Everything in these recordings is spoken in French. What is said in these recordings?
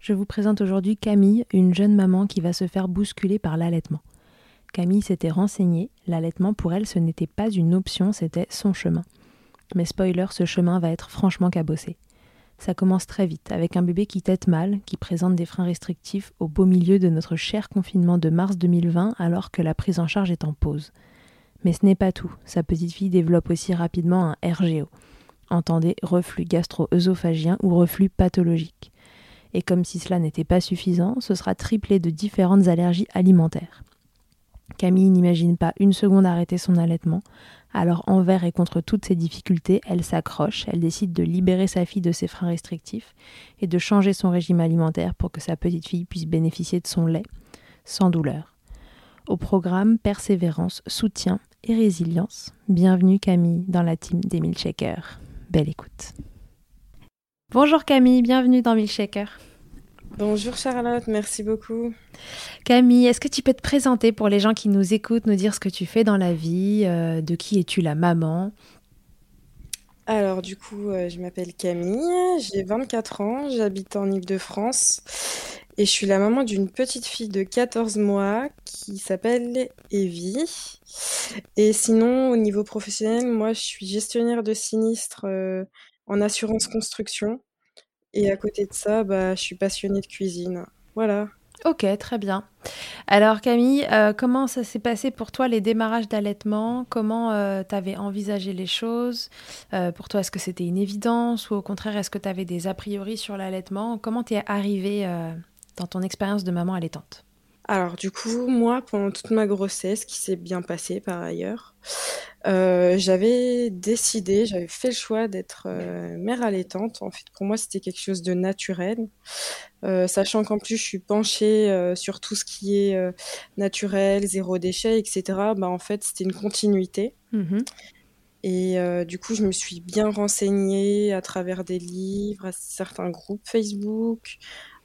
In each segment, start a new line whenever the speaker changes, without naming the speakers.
Je vous présente aujourd'hui Camille, une jeune maman qui va se faire bousculer par l'allaitement. Camille s'était renseignée, l'allaitement pour elle ce n'était pas une option, c'était son chemin. Mais spoiler, ce chemin va être franchement cabossé. Ça commence très vite, avec un bébé qui tète mal, qui présente des freins restrictifs au beau milieu de notre cher confinement de mars 2020 alors que la prise en charge est en pause. Mais ce n'est pas tout, sa petite fille développe aussi rapidement un RGO. Entendez reflux gastro-œsophagien ou reflux pathologique et comme si cela n'était pas suffisant, ce sera triplé de différentes allergies alimentaires. Camille n'imagine pas une seconde arrêter son allaitement. Alors envers et contre toutes ces difficultés, elle s'accroche, elle décide de libérer sa fille de ses freins restrictifs et de changer son régime alimentaire pour que sa petite fille puisse bénéficier de son lait sans douleur. Au programme Persévérance, soutien et résilience. Bienvenue Camille dans la team des Milkshakers. Belle écoute. Bonjour Camille, bienvenue dans Milkshaker.
Bonjour Charlotte, merci beaucoup.
Camille, est-ce que tu peux te présenter pour les gens qui nous écoutent, nous dire ce que tu fais dans la vie, euh, de qui es-tu la maman?
Alors du coup, euh, je m'appelle Camille, j'ai 24 ans, j'habite en Ile-de-France et je suis la maman d'une petite fille de 14 mois qui s'appelle Evie. Et sinon, au niveau professionnel, moi je suis gestionnaire de sinistres euh, en assurance construction. Et à côté de ça, bah, je suis passionnée de cuisine. Voilà.
Ok, très bien. Alors Camille, euh, comment ça s'est passé pour toi les démarrages d'allaitement? Comment euh, tu avais envisagé les choses? Euh, Pour toi, est-ce que c'était une évidence ou au contraire, est-ce que tu avais des a priori sur l'allaitement? Comment tu es arrivée dans ton expérience de maman allaitante?
Alors du coup, moi, pendant toute ma grossesse, qui s'est bien passée par ailleurs, euh, j'avais décidé, j'avais fait le choix d'être euh, mère allaitante. En fait, pour moi, c'était quelque chose de naturel, euh, sachant qu'en plus, je suis penchée sur tout ce qui est naturel, zéro déchet, etc. Bah, en fait, c'était une continuité. Mmh Et du coup, je me suis bien renseignée à travers des livres, à certains groupes Facebook,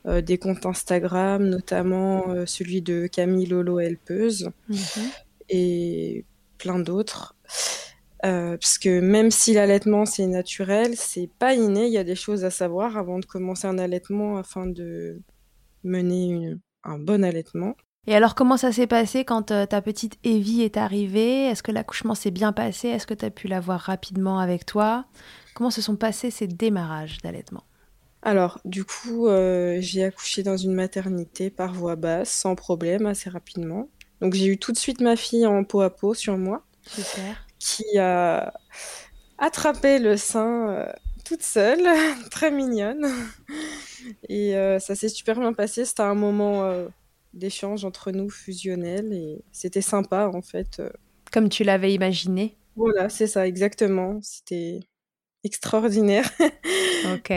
euh, des comptes Instagram, notamment euh, celui de Camille Lolo Helpeuse mhm. et plein d'autres. Euh, parce que même si l'allaitement c'est naturel, c'est pas inné, il y a des choses à savoir avant de commencer un allaitement afin de mener un bon allaitement.
Et alors comment ça s'est passé quand ta petite Evie est arrivée? Est-ce que l'accouchement s'est bien passé? Est-ce que tu as pu la voir rapidement avec toi? Comment se sont passés ces démarrages d'allaitement?
Alors, du coup, euh, j'ai accouché dans une maternité par voie basse, sans problème, assez rapidement. Donc, j'ai eu tout de suite ma fille en peau à peau sur moi,
Super.
qui a attrapé le sein euh, toute seule, très mignonne. Et euh, ça s'est super bien passé. C'était un moment d'échange entre nous fusionnel et c'était sympa en fait.
Comme tu l'avais imaginé.
Voilà, c'est ça, exactement. C'était extraordinaire.
ok.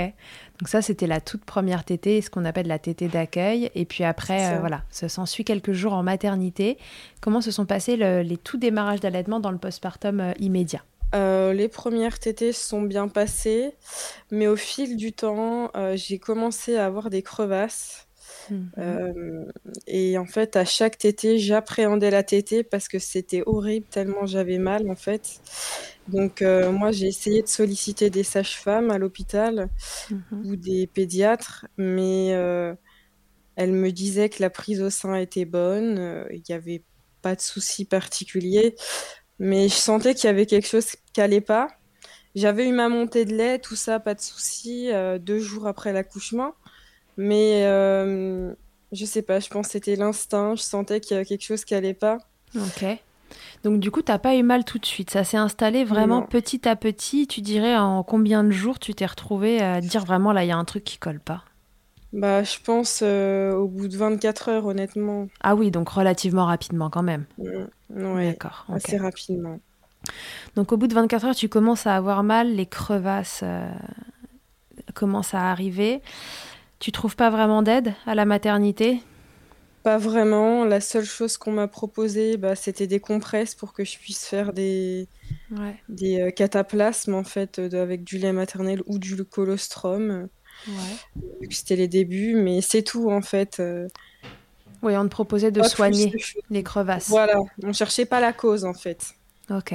Donc ça, c'était la toute première tétée, ce qu'on appelle la tétée d'accueil. Et puis après, euh, voilà, ça s'ensuit quelques jours en maternité. Comment se sont passés les tout démarrages d'allaitement dans le postpartum euh, immédiat?
Euh, les premières tétées se sont bien passées, mais au fil du temps, j'ai commencé à avoir des crevasses. Mhm. et en fait, à chaque tétée, j'appréhendais la tétée parce que c'était horrible tellement j'avais mal en fait. Donc euh, moi, j'ai essayé de solliciter des sages-femmes à l'hôpital mhm. ou des pédiatres, mais euh, elles me disaient que la prise au sein était bonne, euh, il n'y avait pas de souci particulier, mais je sentais qu'il y avait quelque chose qui n'allait pas. J'avais eu ma montée de lait, tout ça, pas de souci, deux jours après l'accouchement, mais je sais pas, je pense que c'était l'instinct, je sentais qu'il y avait quelque chose qui n'allait pas.
Ok. Donc du coup, tu n'as pas eu mal tout de suite. Ça s'est installé vraiment petit à petit. Tu dirais en combien de jours tu t'es retrouvé à dire vraiment là, il y a un truc qui colle pas?
Bah, je pense euh, au bout de 24 heures, honnêtement.
Ah oui, donc relativement rapidement quand même.
Mmh. Oui, D'accord. Assez rapidement.
Donc au bout de 24 heures, tu commences à avoir mal, les crevasses euh, commencent à arriver. Tu trouves pas vraiment d'aide à la maternité?
Pas vraiment. La seule chose qu'on m'a proposé, bah, c'était des compresses pour que je puisse faire des, des euh, cataplasmes en fait avec du lait maternel ou du colostrum. Ouais. C'était les débuts, mais c'est tout en fait. Euh.
Oui, on te proposait de soigner les crevasses.
Voilà, on cherchait pas la cause en fait.
Ok.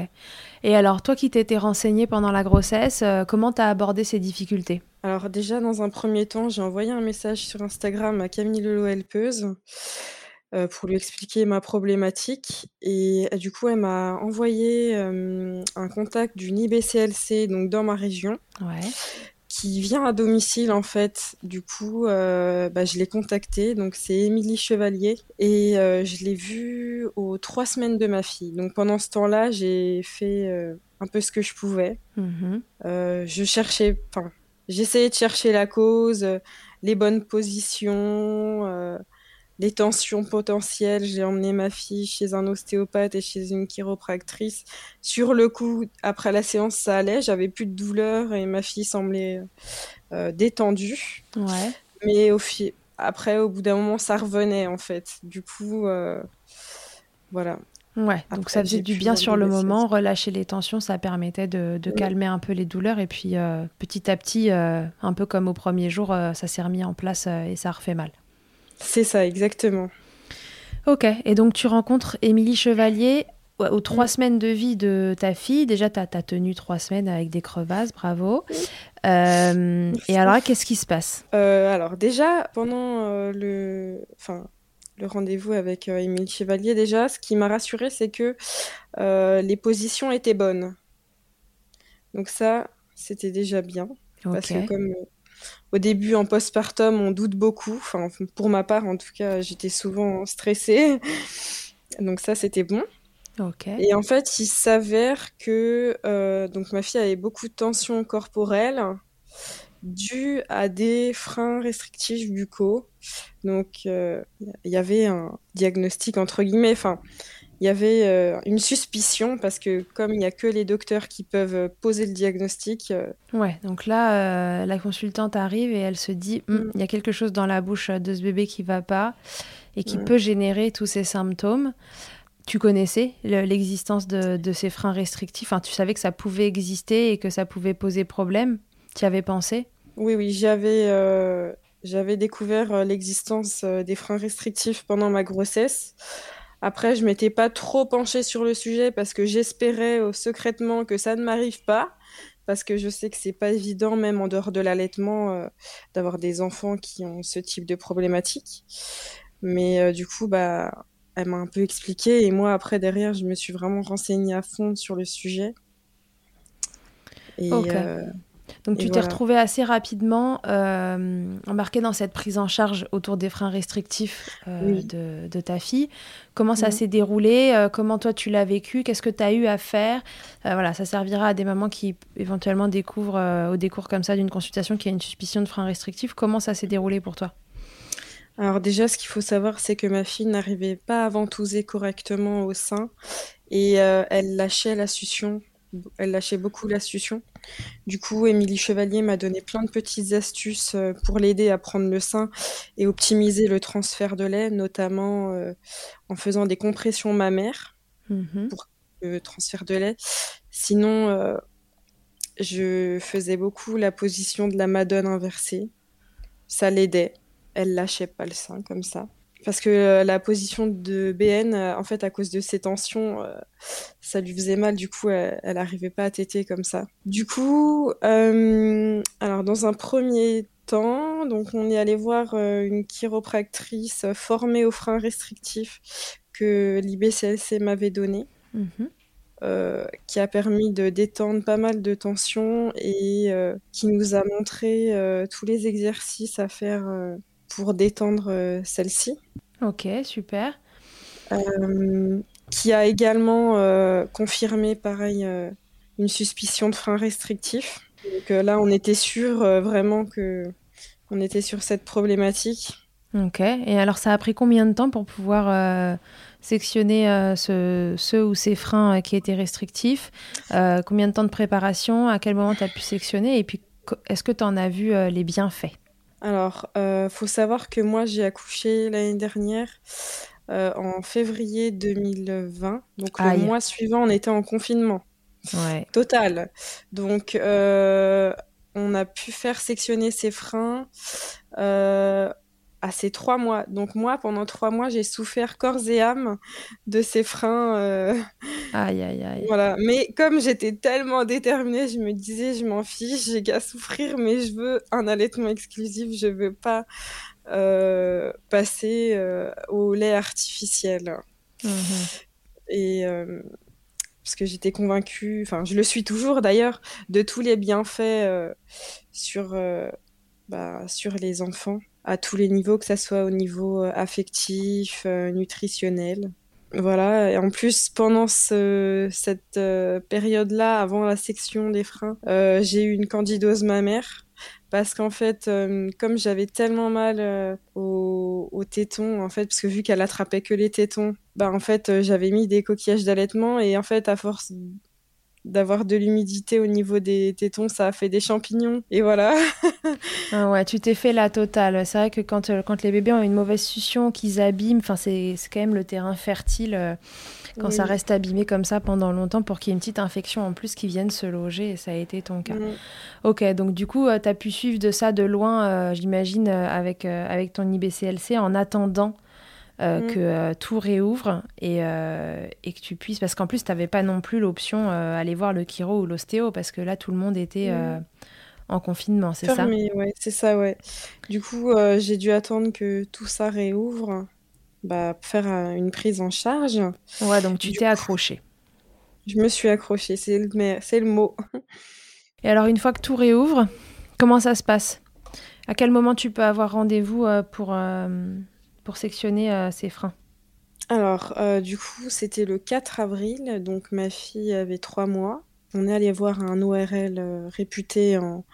Et alors, toi qui t'étais renseignée pendant la grossesse, euh, comment t'as abordé ces difficultés?
Alors déjà, dans un premier temps, j'ai envoyé un message sur Instagram à Camille Lelo Helpeuse euh, pour lui expliquer ma problématique. Et euh, du coup, elle m'a envoyé un contact d'une IBCLC, donc dans ma région.
Ouais
qui vient à domicile en fait. Du coup, euh, bah, je l'ai contacté. Donc c'est Émilie Chevalier et euh, je l'ai vue aux trois semaines de ma fille. Donc pendant ce temps-là, j'ai fait euh, un peu ce que je pouvais. Mhm. je cherchais, enfin, j'essayais de chercher la cause, les bonnes positions, les tensions potentielles. J'ai emmené ma fille chez un ostéopathe et chez une chiropractrice. Sur le coup, après la séance, ça allait. J'avais plus de douleur et ma fille semblait euh, détendue.
Ouais.
Mais au après, au bout d'un moment, ça revenait en fait. Du coup, euh, voilà.
Ouais, donc ça faisait du bien sur le moment, relâcher les tensions, ça permettait de, calmer un peu les douleurs et puis euh, petit à petit, un peu comme au premier jour, ça s'est remis en place et ça refait mal.
C'est ça, exactement.
Ok, et donc tu rencontres Émilie Chevalier aux trois semaines de vie de ta fille. Déjà, tu as, tenu trois semaines avec des crevasses, bravo. Euh, et alors, qu'est-ce qui se passe?
Euh, Alors, déjà, pendant euh, le, enfin, le rendez-vous avec Émilie Chevalier, déjà, ce qui m'a rassurée, c'est que les positions étaient bonnes. Donc ça, c'était déjà bien. Parce que comme au début, en postpartum, on doute beaucoup. Enfin, pour ma part, en tout cas, j'étais souvent stressée. Donc ça, c'était bon. Et en fait, il s'avère que euh, donc ma fille avait beaucoup de tensions corporelles dues à des freins restrictifs buccaux. Donc, euh, il y avait un diagnostic entre guillemets. Enfin, il y avait euh, une suspicion parce que comme il n'y a que les docteurs qui peuvent euh, poser le diagnostic. Euh,
ouais, donc là, la consultante arrive et elle se dit, hum, mm. il y a quelque chose dans la bouche de ce bébé qui va pas et qui peut générer tous ces symptômes. Tu connaissais l'existence de, ces freins restrictifs? Enfin, Tu savais que ça pouvait exister et que ça pouvait poser problème? Tu y avais pensé?
Oui, oui, j'avais j'avais découvert l'existence des freins restrictifs pendant ma grossesse. Après, je m'étais pas trop penchée sur le sujet parce que j'espérais euh, secrètement que ça ne m'arrive pas. Parce que je sais que c'est pas évident, même en dehors de l'allaitement, euh, d'avoir des enfants qui ont ce type de problématique. Mais euh, du coup, bah, elle m'a un peu expliqué. Et moi, après, derrière, je me suis vraiment renseignée à fond sur le sujet.
Et, donc tu t'es retrouvée assez rapidement euh, embarquée dans cette prise en charge autour des freins restrictifs euh, de, ta fille. Comment ça s'est déroulé euh, Comment toi tu l'as vécu Qu'est-ce que tu as eu à faire? Voilà, ça servira à des mamans qui éventuellement découvrent au décours comme ça d'une consultation qui a une suspicion de freins restrictifs. Comment ça s'est déroulé pour toi?
Alors déjà, ce qu'il faut savoir, c'est que ma fille n'arrivait pas à ventouser correctement au sein et elle lâchait la succion elle lâchait beaucoup la succion. Du coup, Émilie Chevalier m'a donné plein de petites astuces euh, pour l'aider à prendre le sein et optimiser le transfert de lait, notamment euh, en faisant des compressions mammaires mhm. pour le transfert de lait. Sinon, euh, je faisais beaucoup la position de la madone inversée. Ça l'aidait. Elle lâchait pas le sein comme ça parce que euh, la position de BN, euh, en fait, à cause de ses tensions, euh, ça lui faisait mal. Du coup, elle n'arrivait pas à téter comme ça. Du coup, alors dans un premier temps, donc on est allé voir une chiropractrice formée aux freins restrictifs que l'IBCLC m'avait donné. Mhm. qui a permis de détendre pas mal de tensions et qui nous a montré tous les exercices à faire pour détendre euh, celle-ci.
Ok, super.
Euh, qui a également euh, confirmé, pareil, une suspicion de frein restrictif. Donc là, on était sûr vraiment que on était sur cette problématique.
Ok. Et alors, ça a pris combien de temps pour pouvoir sectionner ce, ceux ou ces freins qui étaient restrictifs? Combien de temps de préparation? À quel moment tu as pu sectionner? Et puis, est-ce que tu en as vu les bienfaits?
Alors, euh, faut savoir que moi, j'ai accouché l'année dernière euh, en février 2020. Donc, le mois suivant, on était en confinement
ouais.
total. Donc, euh, on a pu faire sectionner ses freins à ces trois mois. Donc moi, pendant trois mois, j'ai souffert corps et âme de ces freins. Euh,
aïe, aïe, aïe.
Voilà. Mais comme j'étais tellement déterminée, je me disais, je m'en fiche, j'ai qu'à souffrir, mais je veux un allaitement exclusif, je veux pas euh, passer euh, au lait artificiel. Mhm. Et parce que j'étais convaincue, enfin, je le suis toujours d'ailleurs, de tous les bienfaits sur, bah, sur les enfants à tous les niveaux, que ça soit au niveau euh, affectif, euh, nutritionnel. Voilà, et en plus, pendant ce, cette euh, période-là, avant la section des freins, j'ai eu une candidose mammaire. parce qu'en fait, comme j'avais tellement mal aux, aux, tétons, en fait, parce que vu qu'elle attrapait que les tétons, bah en fait, j'avais mis des coquillages d'allaitement et en fait, à force d'avoir de l'humidité au niveau des tétons, ça a fait des champignons. Et voilà.
ah ouais, tu t'es fait la totale. C'est vrai que quand, euh, quand les bébés ont une mauvaise succion, qu'ils abîment, enfin c'est quand même le terrain fertile euh, quand ça reste abîmé comme ça pendant longtemps pour qu'il y ait une petite infection en plus qui vienne se loger. Et ça a été ton cas. Ok, donc du coup, euh, tu as pu suivre de ça de loin, j'imagine, avec, avec ton IBCLC en attendant euh, mm. que euh, tout réouvre et, euh, et, que tu puisses. Parce qu'en plus, tu n'avais pas non plus l'option aller voir le chiro ou l'ostéo parce que là, tout le monde était mm. en confinement, c'est ça?
Ouais, c'est ça, ouais. Du coup, j'ai dû attendre que tout ça réouvre bah, pour faire une prise en charge.
Ouais, donc tu t'es accroché.
Je me suis accrochée, c'est le, le mot.
Et alors, une fois que tout réouvre, comment ça se passe? À quel moment tu peux avoir rendez-vous pour pour sectionner euh, ces freins
Alors, euh, du coup, c'était le 4 avril, donc ma fille avait trois mois. On est allé voir un ORL euh, réputé en,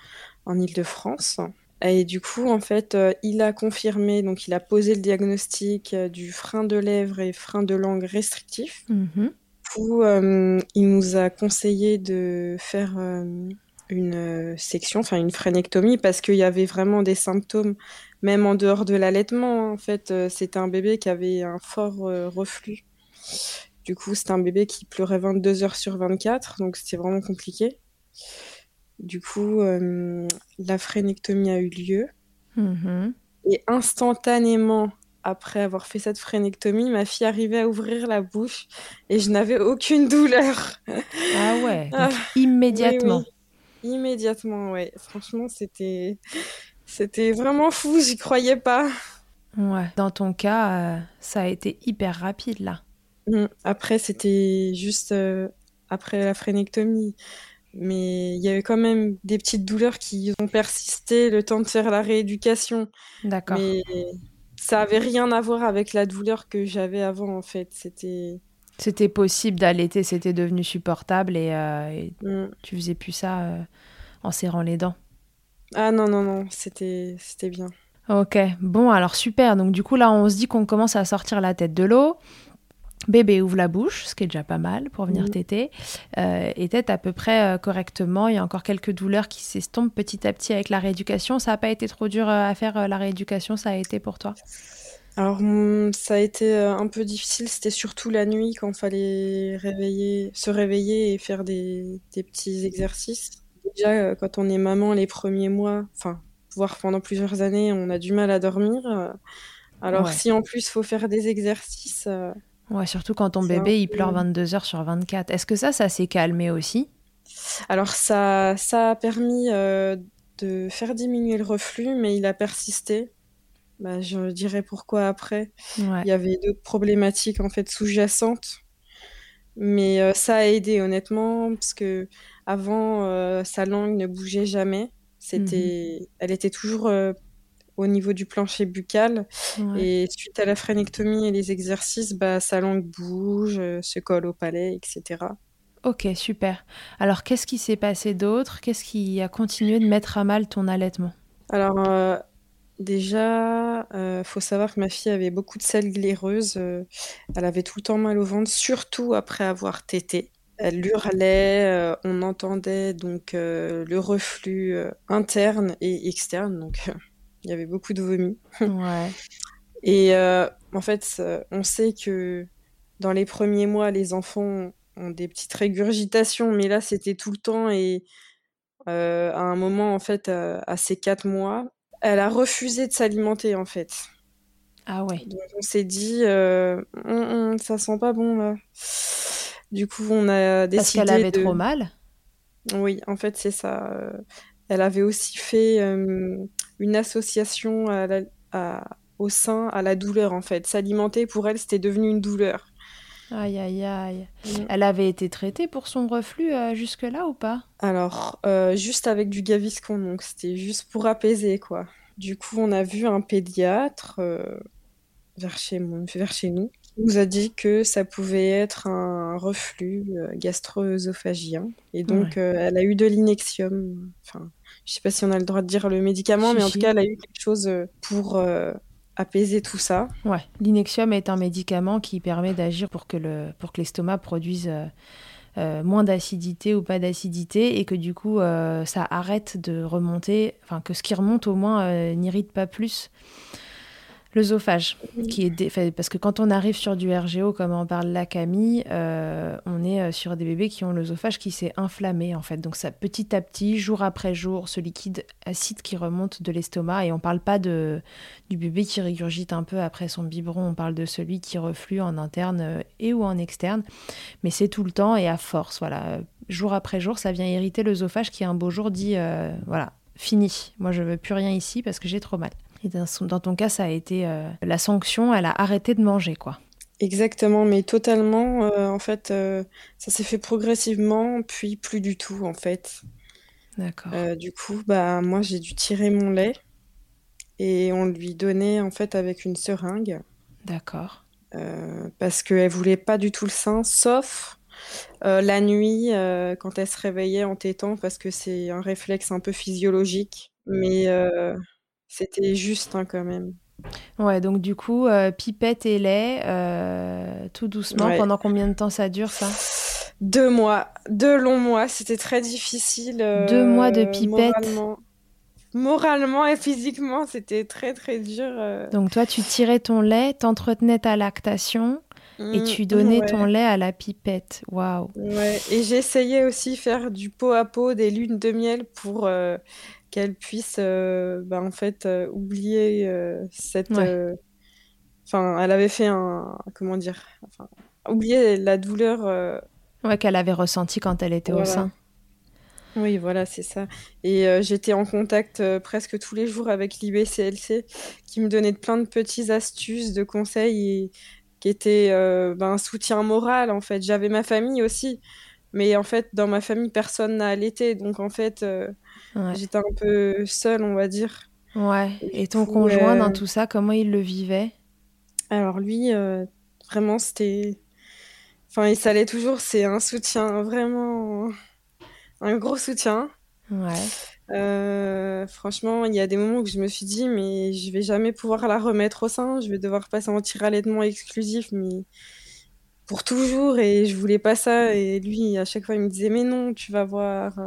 en Ile-de-France. Et du coup, en fait, il a confirmé, donc il a posé le diagnostic du frein de lèvres et frein de langue restrictif. Mmh coup, il nous a conseillé de faire une section, enfin une frénectomie, parce qu'il y avait vraiment des symptômes même en dehors de l'allaitement, en fait, euh, c'était un bébé qui avait un fort euh, reflux. Du coup, c'était un bébé qui pleurait 22 heures sur 24, donc c'était vraiment compliqué. Du coup, euh, la frénectomie a eu lieu. Mm-hmm. Et instantanément, après avoir fait cette frénectomie, ma fille arrivait à ouvrir la bouche et je n'avais aucune douleur.
Ah ouais, ah. immédiatement.
Immédiatement, ouais. Franchement, c'était c'était vraiment fou, j'y croyais pas.
Ouais, dans ton cas, euh, ça a été hyper rapide là.
Mm. Après, c'était juste euh, après la frénectomie. Mais il y avait quand même des petites douleurs qui ont persisté le temps de faire la rééducation.
D'accord. Mais
ça avait rien à voir avec la douleur que j'avais avant en fait. C'était.
C'était possible d'allaiter, c'était devenu supportable et, euh, mm. tu faisais plus ça en serrant les dents.
Ah non, non, non, c'était bien.
Ok, bon, alors super. Donc du coup, là, on se dit qu'on commence à sortir la tête de l'eau. Bébé ouvre la bouche, ce qui est déjà pas mal pour venir téter, euh, et tête à peu près euh, correctement. Il y a encore quelques douleurs qui s'estompent petit à petit avec la rééducation. Ça n'a pas été trop dur euh, à faire la rééducation, ça a été pour toi?
Alors, hmm, ça a été un peu difficile. C'était surtout la nuit quand il fallait réveiller, se réveiller et faire des petits exercices. Déjà, euh, quand on est maman, les premiers mois, enfin, voire pendant plusieurs années, on a du mal à dormir. Euh. Alors, si en plus, il faut faire des exercices. Euh,
ouais, surtout quand ton bébé, il pleure 22 heures sur 24. Est-ce que ça, ça s'est calmé aussi?
Alors, ça, ça a permis de faire diminuer le reflux, mais il a persisté. Bah, je dirais pourquoi après. Il y avait d'autres problématiques en fait sous-jacentes. Mais ça a aidé honnêtement, parce que avant, euh, sa langue ne bougeait jamais. C'était, mhm. elle était toujours euh, au niveau du plancher buccal. Et suite à la phrénectomie et les exercices, bah, sa langue bouge, euh, se colle au palais, etc.
Ok, super. Alors, qu'est-ce qui s'est passé d'autre? Qu'est-ce qui a continué de mettre à mal ton allaitement?
Alors, déjà, il faut savoir que ma fille avait beaucoup de selles glaireuses. elle avait tout le temps mal au ventre, surtout après avoir tété. Elle hurlait, euh, on entendait donc euh, le reflux euh, interne et externe, donc il y avait beaucoup de vomi.
Ouais.
Et en fait, on sait que dans les premiers mois, les enfants ont des petites régurgitations, mais là, c'était tout le temps. Et à un moment, en fait, à ses quatre mois, elle a refusé de s'alimenter, en fait.
Ah ouais.
Donc on s'est dit, ça sent pas bon là. Du coup, on a décidé. Parce
qu'elle avait trop mal
Oui, en fait, c'est ça. Elle avait aussi fait une association au sein à la douleur, en fait. S'alimenter, pour elle, c'était devenu une douleur.
Aïe, aïe, aïe. Mmh. Elle avait été traitée pour son reflux euh, jusque-là ou pas?
Alors, euh, juste avec du Gaviscon, donc c'était juste pour apaiser, quoi. Du coup, on a vu un pédiatre euh, vers, chez, vers chez nous nous a dit que ça pouvait être un reflux gastro-œsophagien. Et donc, elle a eu de l'inexium. Enfin, je sais pas si on a le droit de dire le médicament, mais en tout cas, elle a eu quelque chose pour apaiser tout ça.
Ouais, l'inexium est un médicament qui permet d'agir pour que le pour que l'estomac produise euh, moins d'acidité ou pas d'acidité et que du coup euh, ça arrête de remonter, enfin que ce qui remonte au moins euh, n'irrite pas plus L'œsophage, qui est parce que quand on arrive sur du RGO, comme en parle la Camille, euh, on est euh, sur des bébés qui ont l'œsophage qui s'est inflammé en fait. Donc ça petit à petit, jour après jour, ce liquide acide qui remonte de l'estomac. Et on parle pas de du bébé qui régurgite un peu après son biberon, on parle de celui qui reflue en interne euh, et ou en externe. Mais c'est tout le temps et à force, voilà. Jour après jour, ça vient irriter l'œsophage qui un beau jour dit voilà, fini. Moi je veux plus rien ici parce que j'ai trop mal. Et dans, ton cas, ça a été euh, la sanction, elle a arrêté de manger, quoi.
Exactement, mais totalement. Euh, en fait, euh, ça s'est fait progressivement, puis plus du tout, en fait.
D'accord.
du coup, bah moi, j'ai dû tirer mon lait et on lui donnait en fait avec une seringue.
D'accord.
parce qu'elle voulait pas du tout le sein, sauf la nuit quand elle se réveillait en tétant, parce que c'est un réflexe un peu physiologique. Mais c'était juste hein, quand même.
Ouais, donc du coup, euh, pipette et lait, euh, tout doucement. Pendant combien de temps ça dure ça?
Deux mois, deux longs mois. C'était très difficile. Euh,
deux mois de pipette.
Moralement. et physiquement, c'était très très dur.
Donc toi, tu tirais ton lait, t'entretenais ta lactation. et mmh, tu donnais ton lait à la pipette. Waouh.
Ouais. Et j'essayais aussi faire du pot à pot, des lunes de miel pour qu'elle puisse euh, bah, en fait euh, oublier euh, cette enfin elle avait fait un comment dire enfin oublier la douleur
ouais qu'elle avait ressenti quand elle était au sein.
Oui voilà c'est ça. Et j'étais en contact presque tous les jours avec l'IBCLC qui me donnait plein de petites astuces de conseils et qui étaient ben, un soutien moral en fait. J'avais ma famille aussi mais en fait dans ma famille personne n'a allaité donc en fait J'étais un peu seule, on va dire.
Ouais. Et, ton conjoint dans euh, tout ça, comment il le vivait?
Alors lui, euh, vraiment, c'était. Enfin, il s'allait toujours. C'est un soutien, vraiment. Un gros soutien.
Ouais.
Euh, franchement, il y a des moments où je me suis dit, mais je vais jamais pouvoir la remettre au sein. Je vais devoir passer en tir allaitement exclusif, mais pour toujours. Et je voulais pas ça. Et lui, à chaque fois, il me disait, mais non, tu vas voir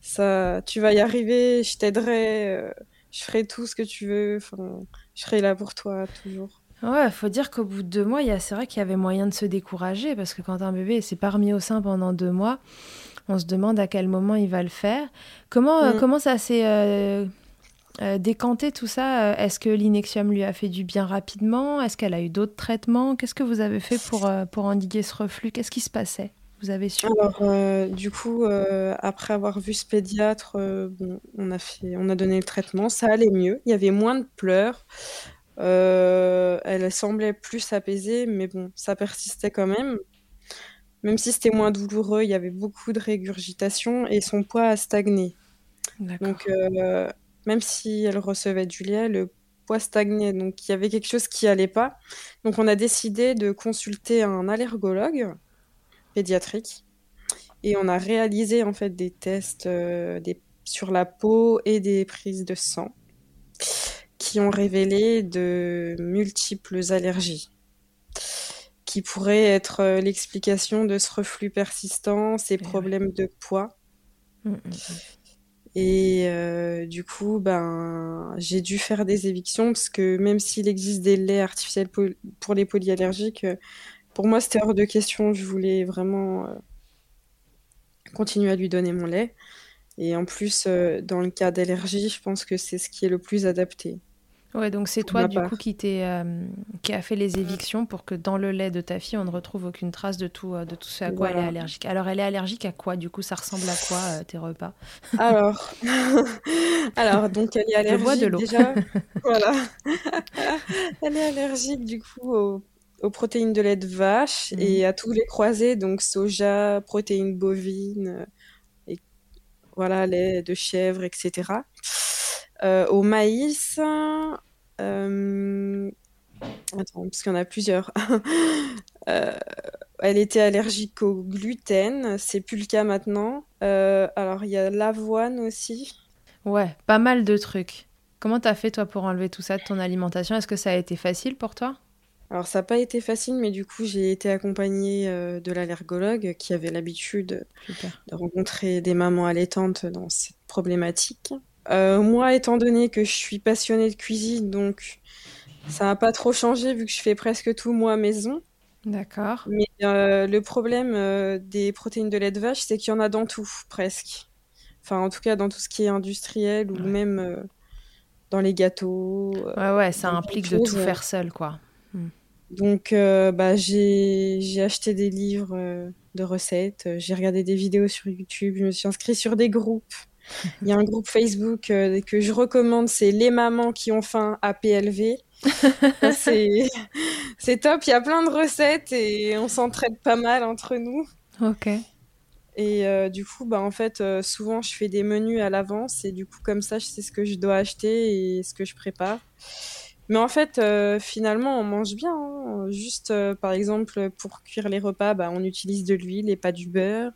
ça, tu vas y arriver, je t'aiderai, euh, je ferai tout ce que tu veux, enfin, je serai là pour toi toujours.
Ouais, faut dire qu'au bout de deux mois, c'est vrai qu'il y avait moyen de se décourager parce que quand un bébé s'est pas remis au sein pendant deux mois, on se demande à quel moment il va le faire. Comment, euh, mm. comment ça s'est euh, décanté tout ça Est-ce que l'inexium lui a fait du bien rapidement? Est-ce qu'elle a eu d'autres traitements? Qu'est-ce que vous avez fait pour, pour endiguer ce reflux? Qu'est-ce qui se passait? Vous avez su?
Alors, euh, du coup, euh, après avoir vu ce pédiatre, euh, on a fait, on a donné le traitement, ça allait mieux. Il y avait moins de pleurs. elle semblait plus apaisée, mais bon, ça persistait quand même. Même si c'était moins douloureux, il y avait beaucoup de régurgitation et son poids a stagné. Donc, même si elle recevait du lait, le poids stagnait. Donc, il y avait quelque chose qui allait pas. Donc, on a décidé de consulter un allergologue pédiatrique. Et on a réalisé en fait des tests euh, des... sur la peau et des prises de sang qui ont révélé de multiples allergies qui pourraient être euh, l'explication de ce reflux persistant, ces problèmes de poids. Mm, mm, mm. Et euh, du coup, ben, j'ai dû faire des évictions parce que même s'il existe des laits artificiels pour les polyallergiques, pour moi, c'était hors de question. Je voulais vraiment euh, continuer à lui donner mon lait. Et en plus, euh, dans le cas d'allergie, je pense que c'est ce qui est le plus adapté.
Ouais, donc c'est toi du coup qui, euh, qui a fait les évictions pour que dans le lait de ta fille, on ne retrouve aucune trace de tout, de tout ce à quoi elle est allergique. Alors elle est allergique à quoi Du coup, ça ressemble à quoi tes repas?
Alors, alors donc elle est allergique de l'eau. déjà. voilà. elle est allergique du coup au aux protéines de lait de vache et mhm. à tous les croisés, donc soja, protéines bovines, euh, et voilà, lait de chèvre, etc. Euh, au maïs, euh, Attends, parce qu'il y en a plusieurs. Euh, elle était allergique au gluten, c'est plus le cas maintenant. Euh, alors, il y a l'avoine aussi.
Ouais, pas mal de trucs. Comment t'as fait toi pour enlever tout ça de ton alimentation? Est-ce que ça a été facile pour toi?
Alors ça n'a pas été facile, mais du coup j'ai été accompagnée euh, de l'allergologue qui avait l'habitude de rencontrer des mamans allaitantes dans cette problématique. Moi, étant donné que je suis passionnée de cuisine, donc ça n'a pas trop changé vu que je fais presque tout moi maison.
D'accord.
Mais euh, le problème euh, des protéines de lait de vache, c'est qu'il y en a dans tout, presque. Enfin, en tout cas, dans tout ce qui est industriel ou même euh, dans les gâteaux.
ouais, ouais, ça implique de tout faire seul, quoi.
Hmm. Donc, bah, j'ai acheté des livres de recettes, j'ai regardé des vidéos sur YouTube, je me suis inscrite sur des groupes. Il y a un groupe Facebook que je recommande, c'est Les mamans qui ont faim à PLV. c'est top, il y a plein de recettes et on s'entraide pas mal entre nous.
Ok.
Et euh, du coup, bah, en fait, euh, souvent, je fais des menus à l'avance et du coup, comme ça, je sais ce que je dois acheter et ce que je prépare. Mais en fait, euh, finalement, on mange bien. Hein. Juste, par exemple, pour cuire les repas, bah, on utilise de l'huile et pas du beurre.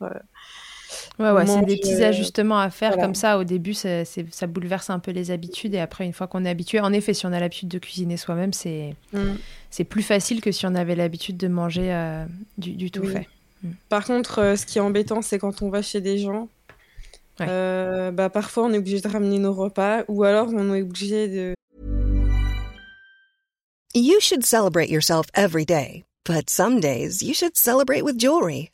Ouais, ouais, c'est des petits ajustements à faire comme ça. Au début, ça, ça bouleverse un peu les habitudes et après, une fois qu'on est habitué, en effet, si on a l'habitude de cuisiner soi-même, c'est mm. c'est plus facile que si on avait l'habitude de manger euh, du, tout fait.
Mm. Par contre, euh, ce qui est embêtant, c'est quand on va chez des gens, euh, bah, parfois on est obligé de ramener nos repas ou alors on est obligé de.
You should celebrate yourself every day, but some days you should celebrate with jewelry.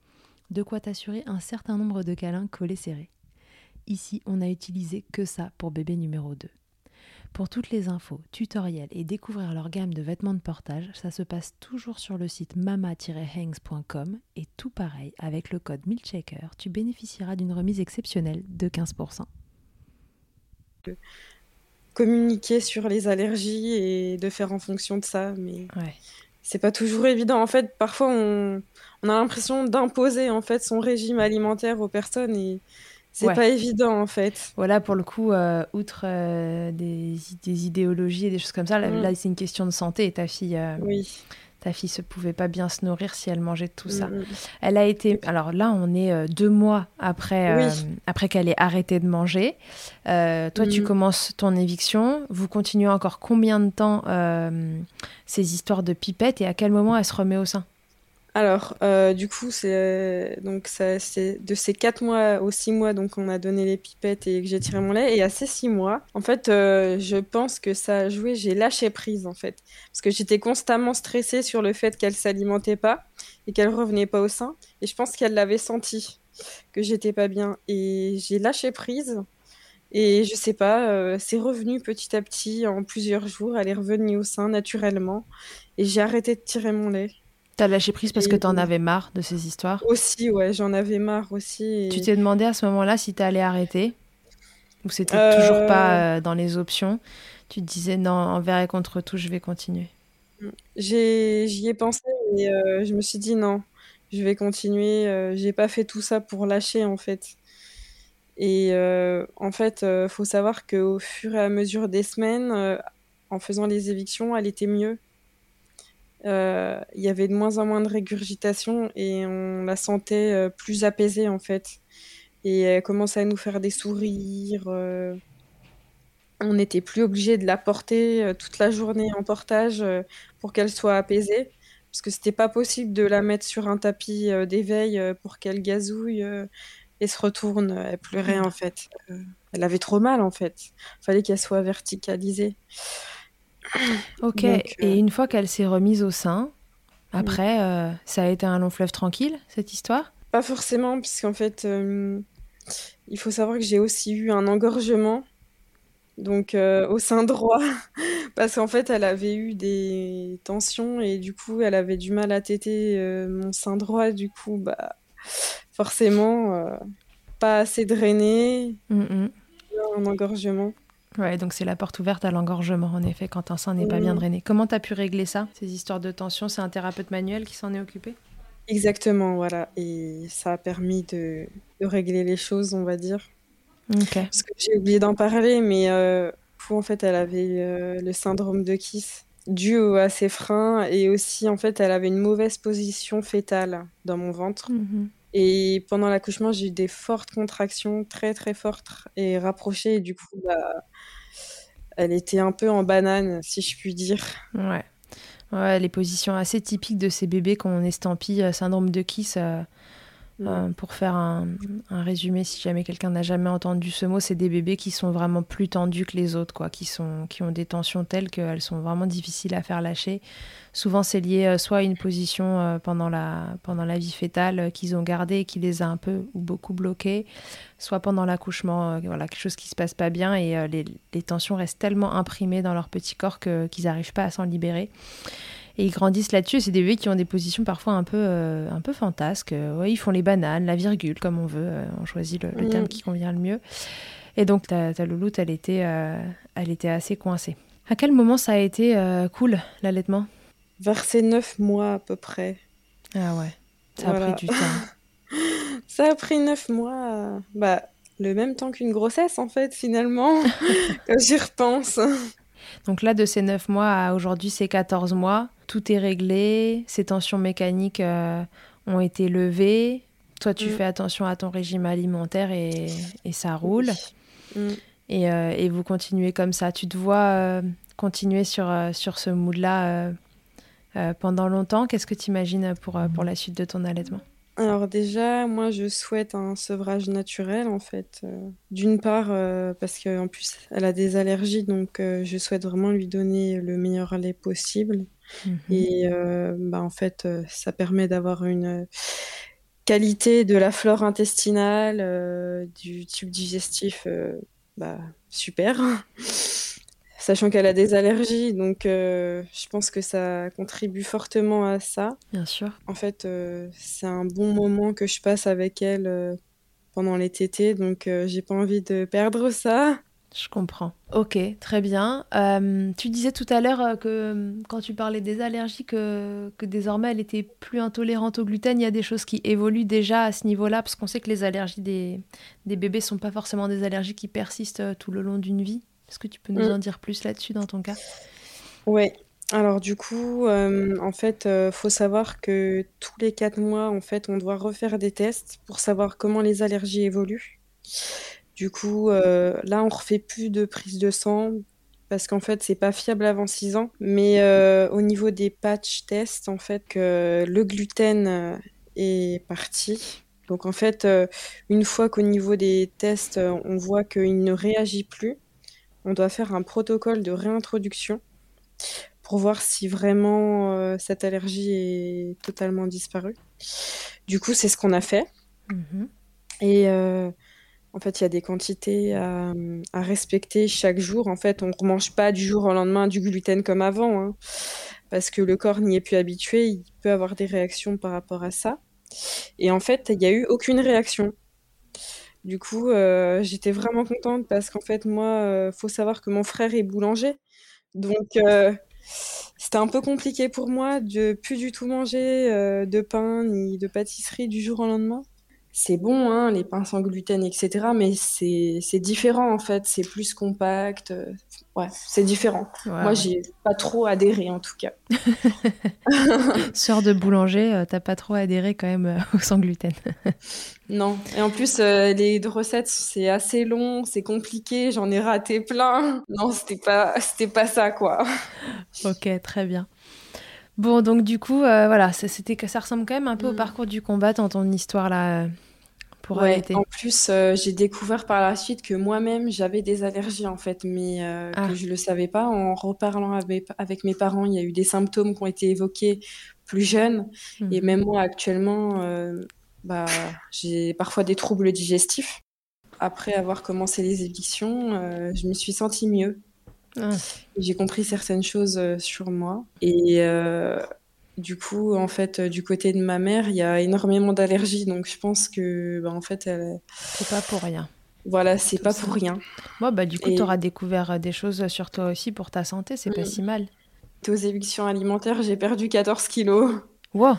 de quoi t'assurer un certain nombre de câlins collés serrés. Ici, on a utilisé que ça pour bébé numéro 2. Pour toutes les infos, tutoriels et découvrir leur gamme de vêtements de portage, ça se passe toujours sur le site mama-hangs.com et tout pareil, avec le code MILCHECKER, tu bénéficieras d'une remise exceptionnelle de 15%.
Communiquer sur les allergies et de faire en fonction de ça, mais c'est pas toujours évident. En fait, parfois on, on a l'impression d'imposer en fait son régime alimentaire aux personnes et c'est pas évident en fait.
Voilà, pour le coup, euh, outre euh, des, des, idéologies et des choses comme ça, là, mm. c'est une question de santé ta fille. Euh,
oui.
Ta fille se pouvait pas bien se nourrir si elle mangeait tout ça. Mm, mm. Elle a été. Alors là, on est deux mois après, après qu'elle ait arrêté de manger. toi, tu commences ton éviction. Vous continuez encore combien de temps ces histoires de pipettes et à quel moment elle se remet au sein?
Alors, euh, du coup, c'est donc ça, de ces 4 mois aux 6 mois, donc on a donné les pipettes et que j'ai tiré mon lait. Et à ces 6 mois, en fait, euh, je pense que ça a joué, j'ai lâché prise, en fait. Parce que j'étais constamment stressée sur le fait qu'elle s'alimentait pas et qu'elle revenait pas au sein. Et je pense qu'elle l'avait senti, que j'étais pas bien. Et j'ai lâché prise. Et je sais pas, euh, c'est revenu petit à petit en plusieurs jours. Elle est revenue au sein naturellement. Et j'ai arrêté de tirer mon lait.
T'as lâché prise parce que t'en avais marre de ces histoires
Aussi, ouais, j'en avais marre aussi.
Tu t'es demandé à ce moment-là si t'allais arrêter Ou c'était toujours pas euh. Euh, dans les options? Tu te disais non, envers et contre tout, je vais continuer
J'y ai, pensé, mais euh, je me suis dit non, je vais continuer. j'ai pas fait tout ça pour lâcher en fait. Et en fait, il faut savoir qu'au fur et à mesure des semaines, en faisant les évictions, elle était mieux. Il y avait de moins en moins de régurgitation et on la sentait plus apaisée en fait. Et elle commençait à nous faire des sourires. on n'était plus obligé de la porter toute la journée en portage pour qu'elle soit apaisée parce que c'était pas possible de la mettre sur un tapis d'éveil pour qu'elle gazouille et se retourne. Elle pleurait en fait. elle avait trop mal en fait. Fallait qu'elle soit verticalisée.
Ok, et euh, une fois qu'elle s'est remise au sein, après, euh, ça a été un long fleuve tranquille, cette histoire?
Pas forcément, puisqu'en fait, euh, il faut savoir que j'ai aussi eu un engorgement, donc au sein droit, parce qu'en fait, elle avait eu des tensions et du coup, elle avait du mal à téter mon sein droit, du coup, bah, forcément, pas assez drainé, mm, mm. un engorgement.
Ouais, donc c'est la porte ouverte à l'engorgement, en effet, quand un sein n'est pas bien drainé. Comment tu as pu régler ça, ces histoires de tension? C'est un thérapeute manuel qui s'en est occupé?
Exactement, voilà. Et ça a permis de, régler les choses, on va dire. Ok. Parce que j'ai oublié d'en parler, mais euh, en fait, elle avait euh, le syndrome de Kiss dû à ses freins et aussi, en fait, elle avait une mauvaise position fétale dans mon ventre. Mhm. Et pendant l'accouchement, j'ai eu des fortes contractions, très très fortes et rapprochées. Et du coup, bah, elle était un peu en banane, si je puis dire.
Ouais. Ouais, les positions assez typiques de ces bébés qu'on estampille euh, syndrome de Kiss. Euh, euh, pour faire un, résumé, si jamais quelqu'un n'a jamais entendu ce mot, c'est des bébés qui sont vraiment plus tendus que les autres, quoi, qui, qui ont des tensions telles qu'elles sont vraiment difficiles à faire lâcher. Souvent, c'est lié euh, soit à une position euh, pendant, la, vie fétale qu'ils ont gardée et qui les a un peu ou beaucoup bloqués, soit pendant l'accouchement, voilà, quelque chose qui se passe pas bien et les, les, tensions restent tellement imprimées dans leur petit corps qu'ils n'arrivent pas à s'en libérer et ils grandissent là-dessus. C'est des bébés qui ont des positions parfois un peu, euh, un peu fantasques. Ouais, ils font les bananes, la virgule, comme on veut. Euh, on choisit le, terme mm. qui convient le mieux. Et donc, ta, ta louloute, elle était, euh, elle était assez coincée. À quel moment ça a été cool, l'allaitement?
Vers ces neuf mois à peu près.
Ah ouais, ça a pris du temps.
ça a pris neuf mois. Bah, le même temps qu'une grossesse, en fait, finalement, quand j'y repense.
Donc là, de ces 9 mois à aujourd'hui, c'est 14 mois. Tout est réglé, ces tensions mécaniques euh, ont été levées. Toi, tu mm. fais attention à ton régime alimentaire et, ça roule. Mm. Euh, et, vous continuez comme ça. Tu te vois euh, continuer sur, sur ce mood-là pendant longtemps. Qu'est-ce que tu imagines pour, pour la suite de ton allaitement?
Alors déjà, moi, je souhaite un sevrage naturel, en fait. Euh, d'une part, euh, parce qu'en plus, elle a des allergies, donc euh, je souhaite vraiment lui donner le meilleur lait possible. Mhm. Et bah, en fait, ça permet d'avoir une qualité de la flore intestinale, du tube digestif, bah, super sachant qu'elle a des allergies, donc euh, je pense que ça contribue fortement à ça.
Bien sûr.
En fait, euh, c'est un bon moment que je passe avec elle euh, pendant les tétés, donc j'ai pas envie de perdre ça.
Je comprends. Ok, très bien. tu disais tout à l'heure que quand tu parlais des allergies, que, que, désormais elle était plus intolérante au gluten. Il y a des choses qui évoluent déjà à ce niveau-là, parce qu'on sait que les allergies des, des bébés sont pas forcément des allergies qui persistent tout le long d'une vie. Est-ce que tu peux nous mm. en dire plus là-dessus dans ton cas?
Oui. Alors du coup, euh, en fait, euh, faut savoir que tous les quatre mois, en fait, on doit refaire des tests pour savoir comment les allergies évoluent. Du coup, euh, là, on refait plus de prise de sang parce qu'en fait, c'est pas fiable avant 6 ans. Mais au niveau des patch tests, en fait, que le gluten est parti. Donc en fait, une fois qu'au niveau des tests, on voit qu'il ne réagit plus, on doit faire un protocole de réintroduction pour voir si vraiment euh, cette allergie est totalement disparue. Du coup, c'est ce qu'on a fait. Mhm. Et euh, en fait, il y a des quantités à, respecter chaque jour. En fait, on ne remange pas du jour au lendemain du gluten comme avant, hein, parce que le corps n'y est plus habitué. Il peut avoir des réactions par rapport à ça. Et en fait, il n'y a eu aucune réaction. Du coup, euh, j'étais vraiment contente parce qu'en fait, moi, euh, faut savoir que mon frère est boulanger. Donc, euh, c'était un peu compliqué pour moi de plus du tout manger de pain ni de pâtisserie du jour au lendemain. C'est bon, hein, les pains sans gluten, etc. Mais c'est différent en fait, c'est plus compact. Euh, ouais, c'est différent. Moi, j'ai pas trop adhéré en tout cas.
Sœur de boulanger, euh, t'as pas trop adhéré quand même euh, au sans gluten.
non. Et en plus, les recettes, c'est assez long, c'est compliqué, j'en ai raté plein. Non, c'était pas, c'était pas ça quoi.
ok, très bien. Bon, donc du coup, euh, voilà, ça, c'était, ça ressemble quand même un peu au mm. parcours du combat dans ton histoire là. Euh, pour ouais,
En plus, euh, j'ai découvert par la suite que moi-même j'avais des allergies en fait, mais ah. que je le savais pas. En reparlant avec, avec, mes parents, il y a eu des symptômes qui ont été évoqués plus jeunes, et mm. même moi actuellement, bah, j'ai parfois des troubles digestifs. Après avoir commencé les éditions, je me suis sentie mieux. Ah. J'ai compris certaines choses euh, sur moi. Et euh, du coup, en fait, euh, du côté de ma mère, il y a énormément d'allergies. Donc, je pense que, bah, en fait, elle...
c'est pas pour rien.
Voilà, c'est pas pour rien.
Bon, bah, du coup, tu auras découvert des choses sur toi aussi pour ta santé. C'est pas mm. si mal.
Aux évictions alimentaires, j'ai perdu 14 kilos.
Wow.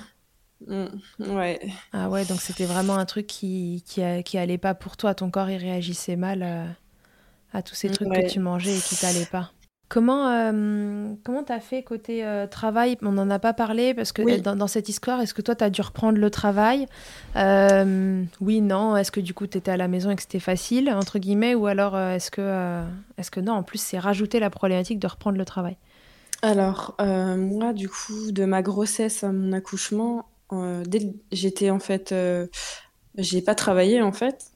Mm. ouais.
Ah ouais, donc c'était vraiment un truc qui, qui, qui, allait pas pour toi. Ton corps, il réagissait mal à tous ces trucs que tu mangeais et qui t'allaient pas. Comment euh, comment t'as fait côté euh, travail? On n'en a pas parlé parce que dans, cette histoire, est-ce que toi t'as dû reprendre le travail? Euh, Oui, non. Est-ce que du coup t'étais à la maison et que c'était facile entre guillemets ou alors est-ce que est-ce que non? En plus, c'est rajouter la problématique de reprendre le travail.
Alors moi, du coup, de ma grossesse à mon accouchement, dès j'étais en fait, j'ai pas travaillé en fait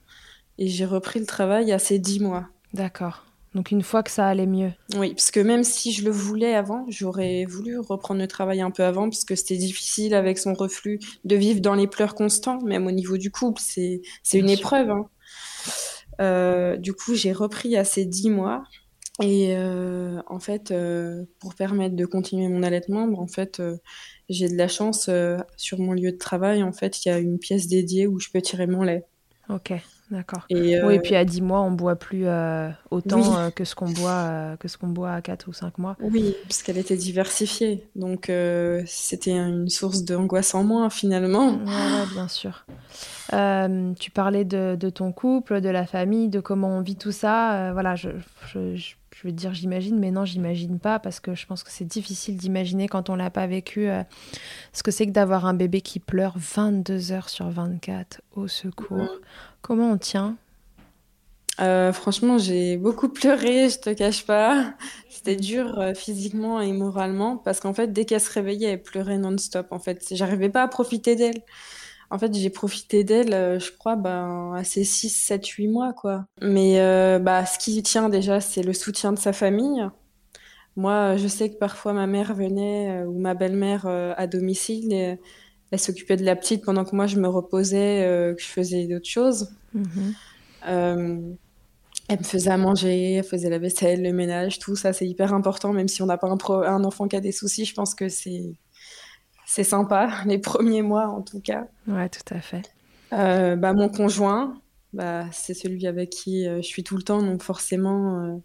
et j'ai repris le travail à ces dix mois.
D'accord. Donc une fois que ça allait mieux.
Oui, parce que même si je le voulais avant, j'aurais voulu reprendre le travail un peu avant, parce que c'était difficile avec son reflux de vivre dans les pleurs constants, même au niveau du couple, c'est une épreuve. Hein. Euh, du coup, j'ai repris à ces dix mois. Et euh, en fait, euh, pour permettre de continuer mon allaitement, en fait, j'ai de la chance sur mon lieu de travail. En fait, il y a une pièce dédiée où je peux tirer mon lait.
Ok. D'accord. Et, Oui, et puis à 10 mois, on boit plus euh, autant euh, que ce qu'on boit euh, que ce qu'on boit à 4 ou 5 mois.
Oui, puisqu'elle était diversifiée. Donc c'était une source d'angoisse en moins finalement.
Oui, bien sûr. tu parlais de, de, ton couple, de la famille, de comment on vit tout ça. voilà, je, je, je, veux dire j'imagine, mais non, j'imagine pas parce que je pense que c'est difficile d'imaginer quand on l'a pas vécu ce que c'est que d'avoir un bébé qui pleure 22 heures sur 24 au secours. Comment on tient?
Euh, franchement, j'ai beaucoup pleuré, je te cache pas. C'était dur euh, physiquement et moralement parce qu'en fait, dès qu'elle se réveillait, elle pleurait non-stop. En fait, j'arrivais pas à profiter d'elle. En fait, j'ai profité d'elle, euh, je crois, ben, à ses 6, 7, 8 mois, quoi. Mais bah, ce qui tient déjà, c'est le soutien de sa famille. Moi, je sais que parfois ma mère venait ou ma belle-mère à domicile et elle s'occupait de la petite pendant que moi je me reposais, euh, que je faisais d'autres choses. Mhm. Euh, elle me faisait à manger, elle faisait la vaisselle, le ménage, tout ça, c'est hyper important. Même si on n'a pas un, un, enfant qui a des soucis, je pense que c'est c'est sympa les premiers mois en tout cas.
Ouais, tout à fait.
Euh, bah, mon conjoint, bah, c'est celui avec qui je suis tout le temps, donc forcément,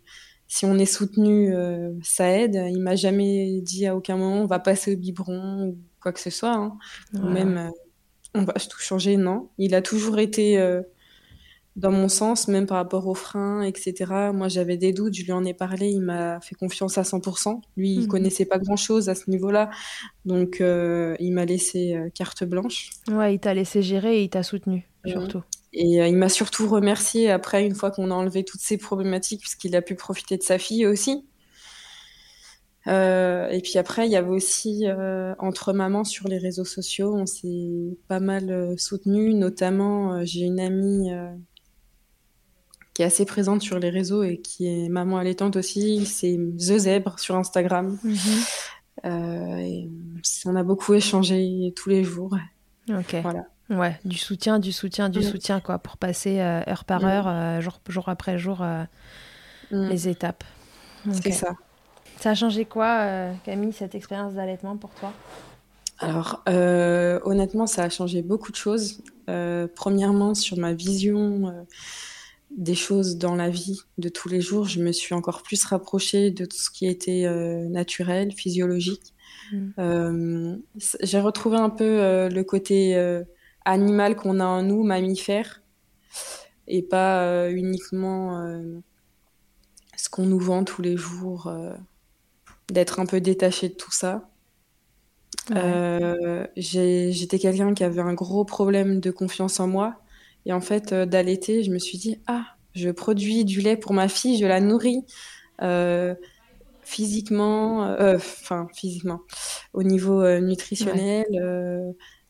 si on est soutenu, ça aide. Il m'a jamais dit à aucun moment on va passer au biberon quoi que ce soit. Hein. Même euh, on va tout changer, non. Il a toujours été euh, dans mon sens, même par rapport aux freins, etc. Moi, j'avais des doutes, je lui en ai parlé, il m'a fait confiance à 100%. Lui, il mhm. connaissait pas grand-chose à ce niveau-là, donc euh, il m'a laissé carte blanche.
Ouais, il t'a laissé gérer et il t'a soutenu, surtout.
Et il m'a surtout remercié après, une fois qu'on a enlevé toutes ces problématiques, puisqu'il a pu profiter de sa fille aussi. Euh, et puis après, il y avait aussi euh, entre mamans sur les réseaux sociaux, on s'est pas mal euh, soutenu. Notamment, euh, j'ai une amie euh, qui est assez présente sur les réseaux et qui est maman allaitante aussi. C'est The Zèbre sur Instagram. Mhm. et on a beaucoup échangé tous les jours.
Ok. Voilà. Ouais, du soutien, du soutien, du soutien, quoi, pour passer heure par heure, jour, jour, après jour, les étapes.
C'est ça.
Ça a changé quoi, euh, Camille, cette expérience d'allaitement pour toi?
Alors, euh, honnêtement, ça a changé beaucoup de choses. Euh, premièrement, sur ma vision des choses dans la vie de tous les jours, je me suis encore plus rapprochée de tout ce qui était naturel, physiologique. Mm. J'ai retrouvé un peu le côté animal qu'on a en nous, mammifère, et pas uniquement ce qu'on nous vend tous les jours, d'être un peu détaché de tout ça. J'étais quelqu'un qui avait un gros problème de confiance en moi. Et en fait, d'allaiter, je me suis dit, ah, je produis du lait pour ma fille, je la nourris euh, physiquement, euh, enfin physiquement, au niveau euh, nutritionnel,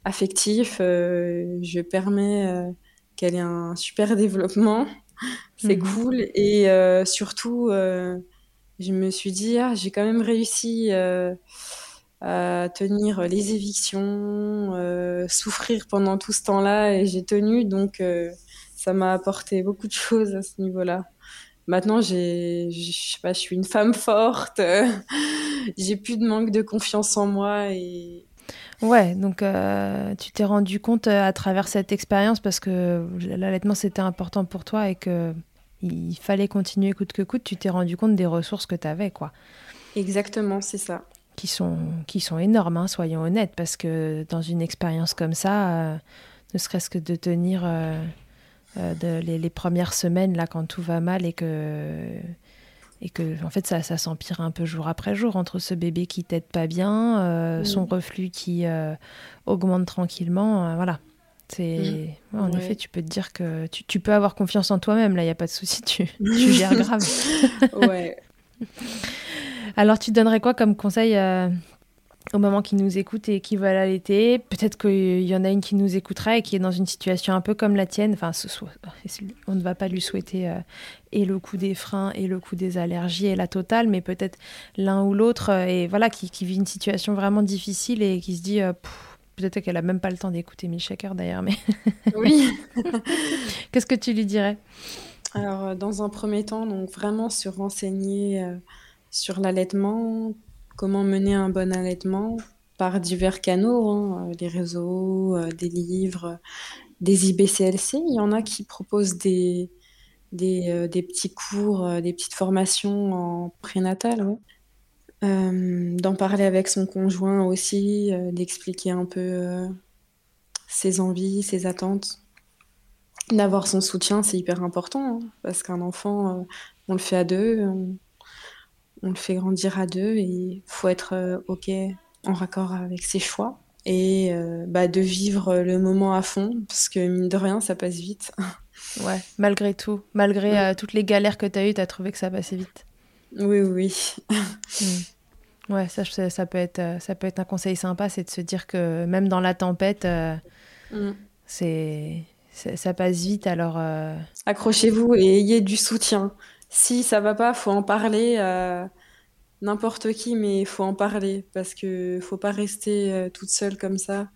affectif. je permets qu'elle ait un super développement. C'est mhm. cool. Et surtout, je me suis dit, ah, j'ai quand même réussi à tenir les évictions, souffrir pendant tout ce temps-là, et j'ai tenu. Donc, ça m'a apporté beaucoup de choses à ce niveau-là. Maintenant, j'ai, je sais pas, je suis une femme forte. j'ai plus de manque de confiance en moi et.
Ouais, donc euh, tu t'es rendu compte euh, à travers cette expérience parce que l'allaitement c'était important pour toi et que il fallait continuer coûte que coûte. Tu t'es rendu compte des ressources que tu avais, quoi.
Exactement, c'est ça.
Qui sont, qui sont énormes, hein, soyons honnêtes, parce que dans une expérience comme ça, euh, ne serait-ce que de tenir euh, de, les, premières semaines, là, quand tout va mal et que, et que en fait, ça, ça s'empire un peu jour après jour entre ce bébé qui t'aide pas bien, euh, son reflux qui euh, augmente tranquillement. voilà. C'est, mm. en effet, tu peux te dire que tu, tu peux avoir confiance en toi-même, là, il n'y a pas de souci, tu, tu gères grave.
ouais.
Alors, tu donnerais quoi comme conseil aux mamans qui nous écoutent et qui veulent allaiter. Peut-être qu'il y en a une qui nous écoutera et qui est dans une situation un peu comme la tienne. Enfin, on ne va pas lui souhaiter euh, et le coup des freins et le coup des allergies et la totale, mais peut-être l'un ou l'autre euh, et voilà qui, vit une situation vraiment difficile et qui se dit euh, peut-être qu'elle a même pas le temps d'écouter Shaker d'ailleurs, mais
oui.
Qu'est-ce que tu lui dirais?
Alors, dans un premier temps, donc vraiment se renseigner sur l'allaitement, comment mener un bon allaitement par divers canaux, hein, les réseaux, euh, des livres, des IBCLC. Il y en a qui proposent des, des, euh, petits cours, euh, des petites formations en prénatal. D'en parler avec son conjoint aussi, d'expliquer un peu ses envies, ses attentes. D'avoir son soutien, c'est hyper important, hein, parce qu'un enfant, on le fait à deux, le fait grandir à deux et il faut être euh, OK en raccord avec ses choix et euh, bah, de vivre le moment à fond parce que mine de rien, ça passe vite.
Ouais, malgré tout, malgré euh, toutes les galères que tu as eues, tu as trouvé que ça passait vite.
Oui, oui.
Mm. Ouais, ça, ça, peut être, ça peut être un conseil sympa, c'est de se dire que même dans la tempête, mm. c'est ça passe vite. Alors
accrochez-vous et ayez du soutien si ça va pas, faut en parler à n'importe qui, mais il faut en parler parce que faut pas rester euh, toute seule comme ça.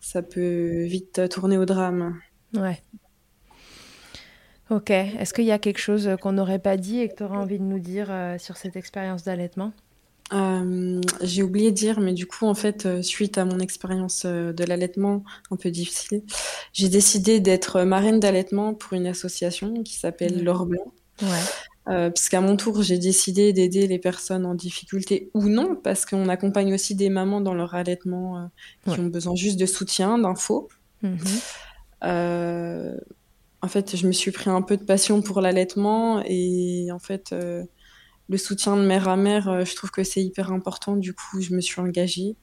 Ça peut vite tourner au drame.
Ouais. Ok. Est-ce qu'il y a quelque chose qu'on n'aurait pas dit et que tu aurais envie de nous dire euh, sur cette expérience d'allaitement?
Euh, J'ai oublié de dire, mais du coup, en fait, suite à mon expérience de l'allaitement un peu difficile, j'ai décidé d'être marraine d'allaitement pour une association qui s'appelle L'Or Blanc.
Ouais.
Euh, puisqu'à mon tour, j'ai décidé d'aider les personnes en difficulté ou non, parce qu'on accompagne aussi des mamans dans leur allaitement euh, qui ont besoin juste de soutien, d'infos. Mhm. Euh, en fait, je me suis pris un peu de passion pour l'allaitement et en fait, le soutien de mère à mère, je trouve que c'est hyper important. Du coup, je me suis engagée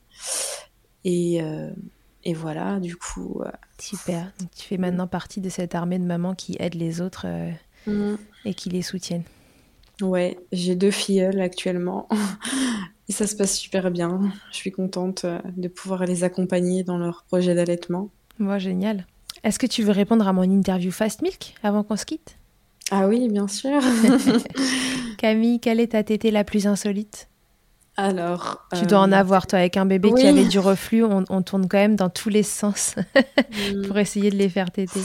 et, et voilà, du coup.
Super. Donc, tu fais maintenant partie de cette armée de mamans qui aident les autres Mm. et qui les soutiennent.
Ouais, j'ai deux filleules actuellement et ça se passe super bien. Je suis contente euh, de pouvoir les accompagner dans leur projet d'allaitement.
Moi, génial. Est-ce que tu veux répondre à mon interview Fast Milk avant qu'on se quitte?
Ah oui, bien sûr.
Camille, quelle est ta tétée la plus insolite?
Alors,
tu dois en euh, avoir, toi, avec un bébé qui avait du reflux, on, tourne quand même dans tous les sens pour essayer de les faire téter.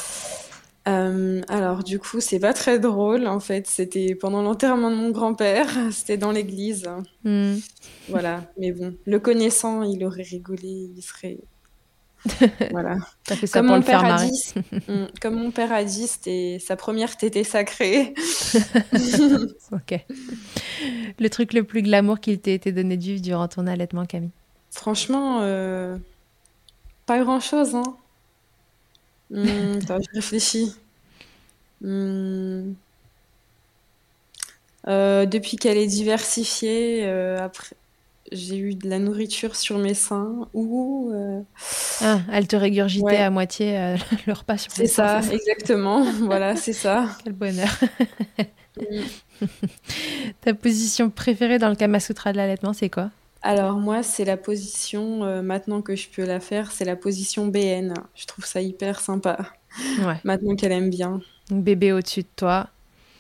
Euh, alors du coup, c'est pas très drôle en fait. C'était pendant l'enterrement de mon grand-père. C'était dans l'église. Hmm. Voilà. Mais bon, le connaissant, il aurait rigolé. Il serait voilà.
fait ça comme pour mon le père faire a
dit, hmm, comme mon père a dit, c'était sa première tétée sacrée.
ok. Le truc le plus glamour qu'il t'ait été donné de vivre durant ton allaitement, Camille?
Franchement, euh, pas grand-chose. Hein. Mmh, je réfléchis. Mmh. Euh, depuis qu'elle est diversifiée, euh, après, j'ai eu de la nourriture sur mes seins ou. Euh,
ah, elle te régurgitait à moitié le repas sur
C'est ça, exactement. voilà, c'est ça.
Quel bonheur. Ta position préférée dans le Kama Sutra de l'allaitement, c'est quoi?
Alors moi, c'est la position, maintenant que je peux la faire, c'est la position BN. Je trouve ça hyper sympa. Ouais. Maintenant qu'elle aime bien.
Bébé au-dessus de toi,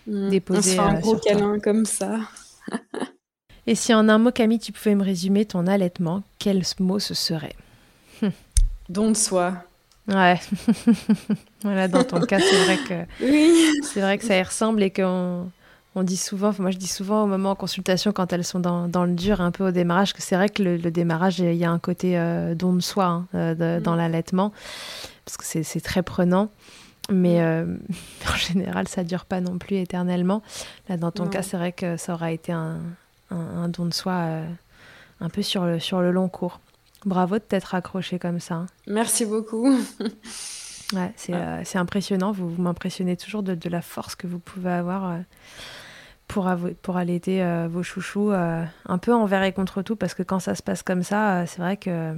mmh. déposé. On un gros câlin comme ça.
Et si en un mot, Camille, tu pouvais me résumer ton allaitement, quel mot ce serait?
Don de soi.
Ouais. voilà, dans ton cas, c'est vrai que oui. c'est vrai que ça y ressemble et qu'on on dit souvent, moi je dis souvent au moment en consultation quand elles sont dans, dans le dur, un peu au démarrage, que c'est vrai que le, démarrage, il y a un côté euh, don de soi hein, euh, dans mm. l'allaitement, parce que c'est très prenant. Mais mm. euh, en général, ça dure pas non plus éternellement. Là, dans ton cas, c'est vrai que ça aura été un, un, don de soi euh, un peu sur le, sur le long cours. Bravo de t'être accroché comme ça. Hein.
Merci beaucoup.
ouais, euh, c'est impressionnant. Vous, vous m'impressionnez toujours de, de, la force que vous pouvez avoir pour, pour allaiter vos chouchous un peu envers et contre tout. Parce que quand ça se passe comme ça, c'est vrai que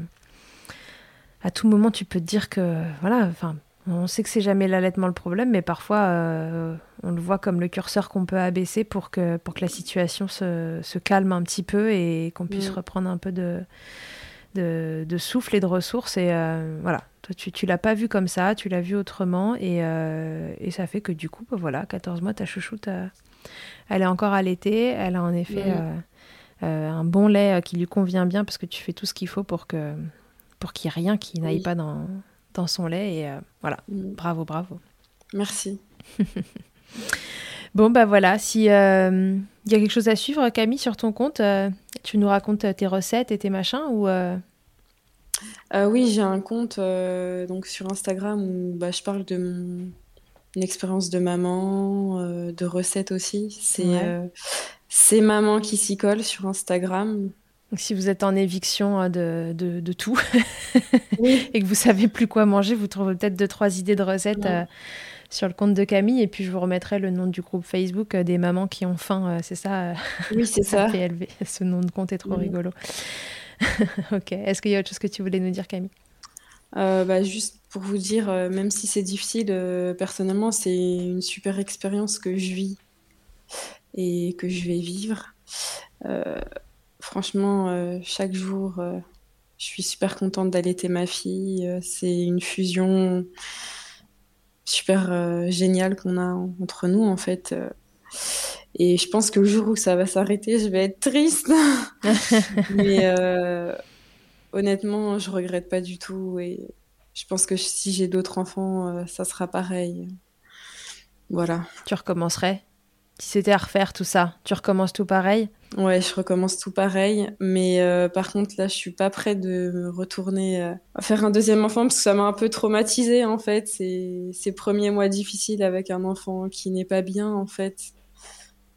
à tout moment, tu peux te dire que, voilà, enfin, on sait que c'est jamais l'allaitement le problème, mais parfois euh, on le voit comme le curseur qu'on peut abaisser pour que, pour que la situation se, se calme un petit peu et qu'on puisse mm. reprendre un peu de, de, souffle et de ressources. Et euh, voilà, toi tu, tu l'as pas vu comme ça, tu l'as vu autrement et, euh, et, ça fait que du coup, bah, voilà, 14 mois, ta chouchoute, elle est encore allaitée, elle a en effet mm. un bon lait qui lui convient bien parce que tu fais tout ce qu'il faut pour que pour qu'il n'y ait rien qui n'aille pas dans dans son lait. Et euh, voilà, mm. bravo, bravo.
Merci.
bon, bah voilà, si euh, il y a quelque chose à suivre, Camille, sur ton compte, euh, tu nous racontes tes recettes et tes machins ou
Oui, j'ai un compte donc sur Instagram où bah, je parle de mon expérience de maman, de recettes aussi. C'est c'est maman qui s'y colle sur Instagram.
Donc, si vous êtes en éviction euh, de, de, tout et que vous savez plus quoi manger, vous trouvez peut-être deux, trois idées de recettes euh, sur le compte de Camille. Et puis, je vous remettrai le nom du groupe Facebook euh, des mamans qui ont faim. c'est ça
Oui, c'est ça.
PLV. Ce nom de compte est trop rigolo. ok. Est-ce qu'il y a autre chose que tu voulais nous dire, Camille?
Bah, Juste pour vous dire, même si c'est difficile, personnellement, c'est une super expérience que je vis et que je vais vivre. Franchement, euh, chaque jour, euh, je suis super contente d'allaiter ma fille. Euh, c'est une fusion super géniale qu'on a entre nous, en fait. Et je pense que le jour où ça va s'arrêter, je vais être triste. Mais honnêtement, je regrette pas du tout. Et je pense que si j'ai d'autres enfants, ça sera pareil. Voilà.
Tu recommencerais? Si c'était à refaire tout ça, tu recommences tout pareil?
Ouais, je recommence tout pareil. Mais euh, par contre, là, je suis pas prête de me retourner euh, à faire un deuxième enfant parce que ça m'a un peu traumatisée, en fait. Ces, ces premiers mois difficiles avec un enfant qui n'est pas bien, en fait.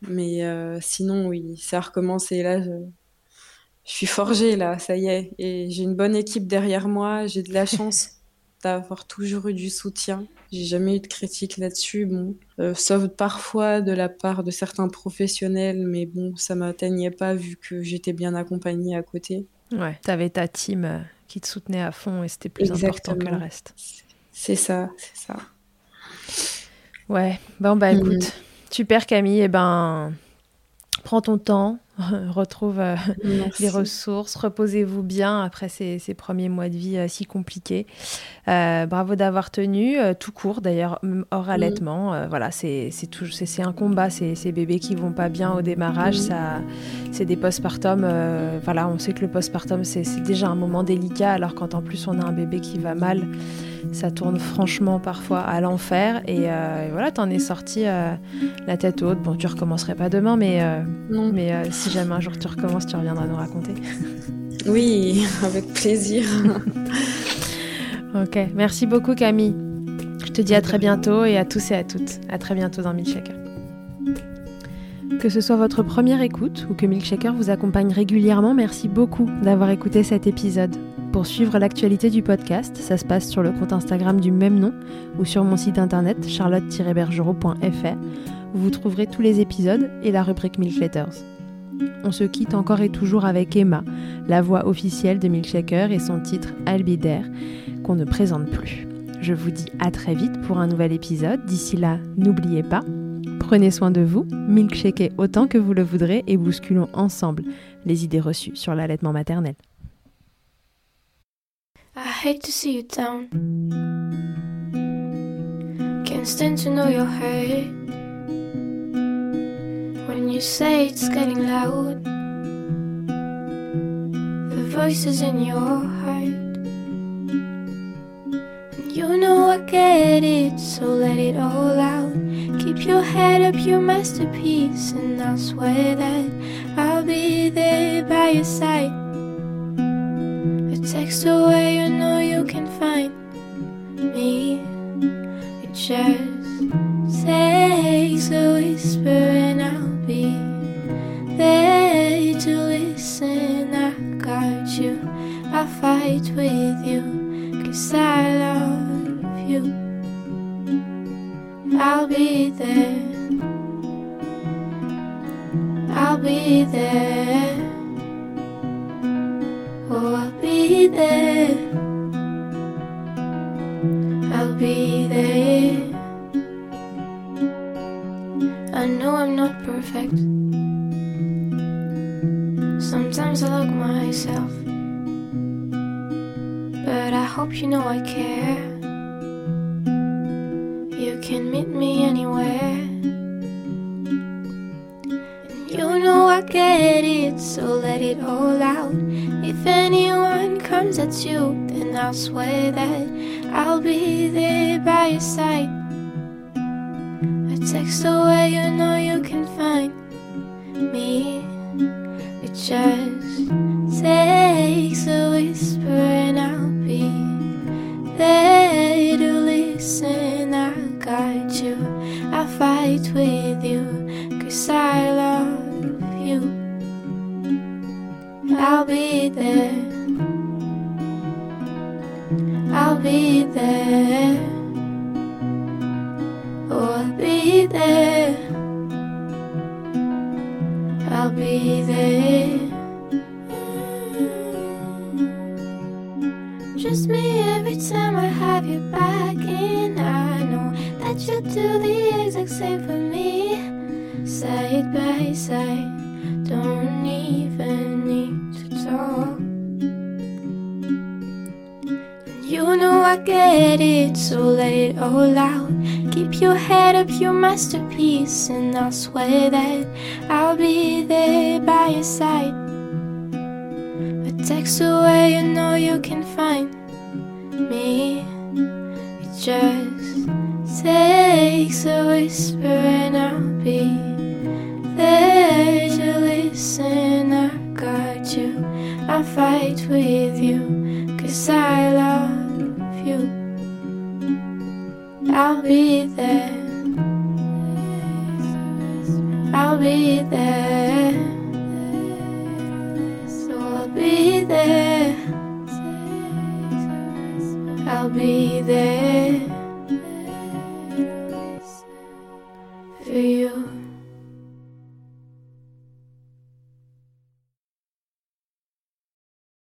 Mais euh, sinon, oui, ça a recommencé. Là, je, je suis forgée, là, ça y est. Et j'ai une bonne équipe derrière moi. J'ai de la chance d'avoir toujours eu du soutien. J'ai jamais eu de critique là-dessus, bon, euh, sauf parfois de la part de certains professionnels, mais bon, ça m'atteignait pas vu que j'étais bien accompagnée à côté.
Ouais, t'avais ta team euh, qui te soutenait à fond et c'était plus important que le reste.
C'est ça, c'est ça.
Ouais, bon bah mhm. écoute, super Camille, et eh ben prends ton temps, retrouve euh, les ressources, reposez-vous bien après ces, premiers mois de vie euh, si compliqués. Euh, bravo d'avoir tenu, tout court d'ailleurs, hors allaitement. voilà, c'est un combat, ces, ces bébés qui vont pas bien au démarrage, ça, c'est des postpartum. voilà, on sait que le postpartum c'est déjà un moment délicat, alors quand en plus on a un bébé qui va mal ça tourne franchement parfois à l'enfer. Et, voilà, t'en es sorti la tête haute. Bon, tu recommencerais pas demain, mais, mais si jamais un jour tu recommences, tu reviendras nous raconter.
Oui, avec plaisir.
ok, merci beaucoup Camille. Je te dis à très bientôt et à tous et à toutes. À très bientôt dans Milchaker. Que ce soit votre première écoute ou que Milkshaker vous accompagne régulièrement, merci beaucoup d'avoir écouté cet épisode. Pour suivre l'actualité du podcast, ça se passe sur le compte Instagram du même nom ou sur mon site internet charlotte-bergerot.fr où vous trouverez tous les épisodes et la rubrique Milk Letters. On se quitte encore et toujours avec Emma, la voix officielle de Milkshaker et son titre Albidaire, qu'on ne présente plus. Je vous dis à très vite pour un nouvel épisode. D'ici là, n'oubliez pas, prenez soin de vous, milkshakez autant que vous le voudrez et bousculons ensemble les idées reçues sur l'allaitement maternel.
When you say it's getting loud, the voices in your heart. And you know I get it, so let it all out. Keep your head up, your masterpiece, and I'll swear that I'll be there by your side.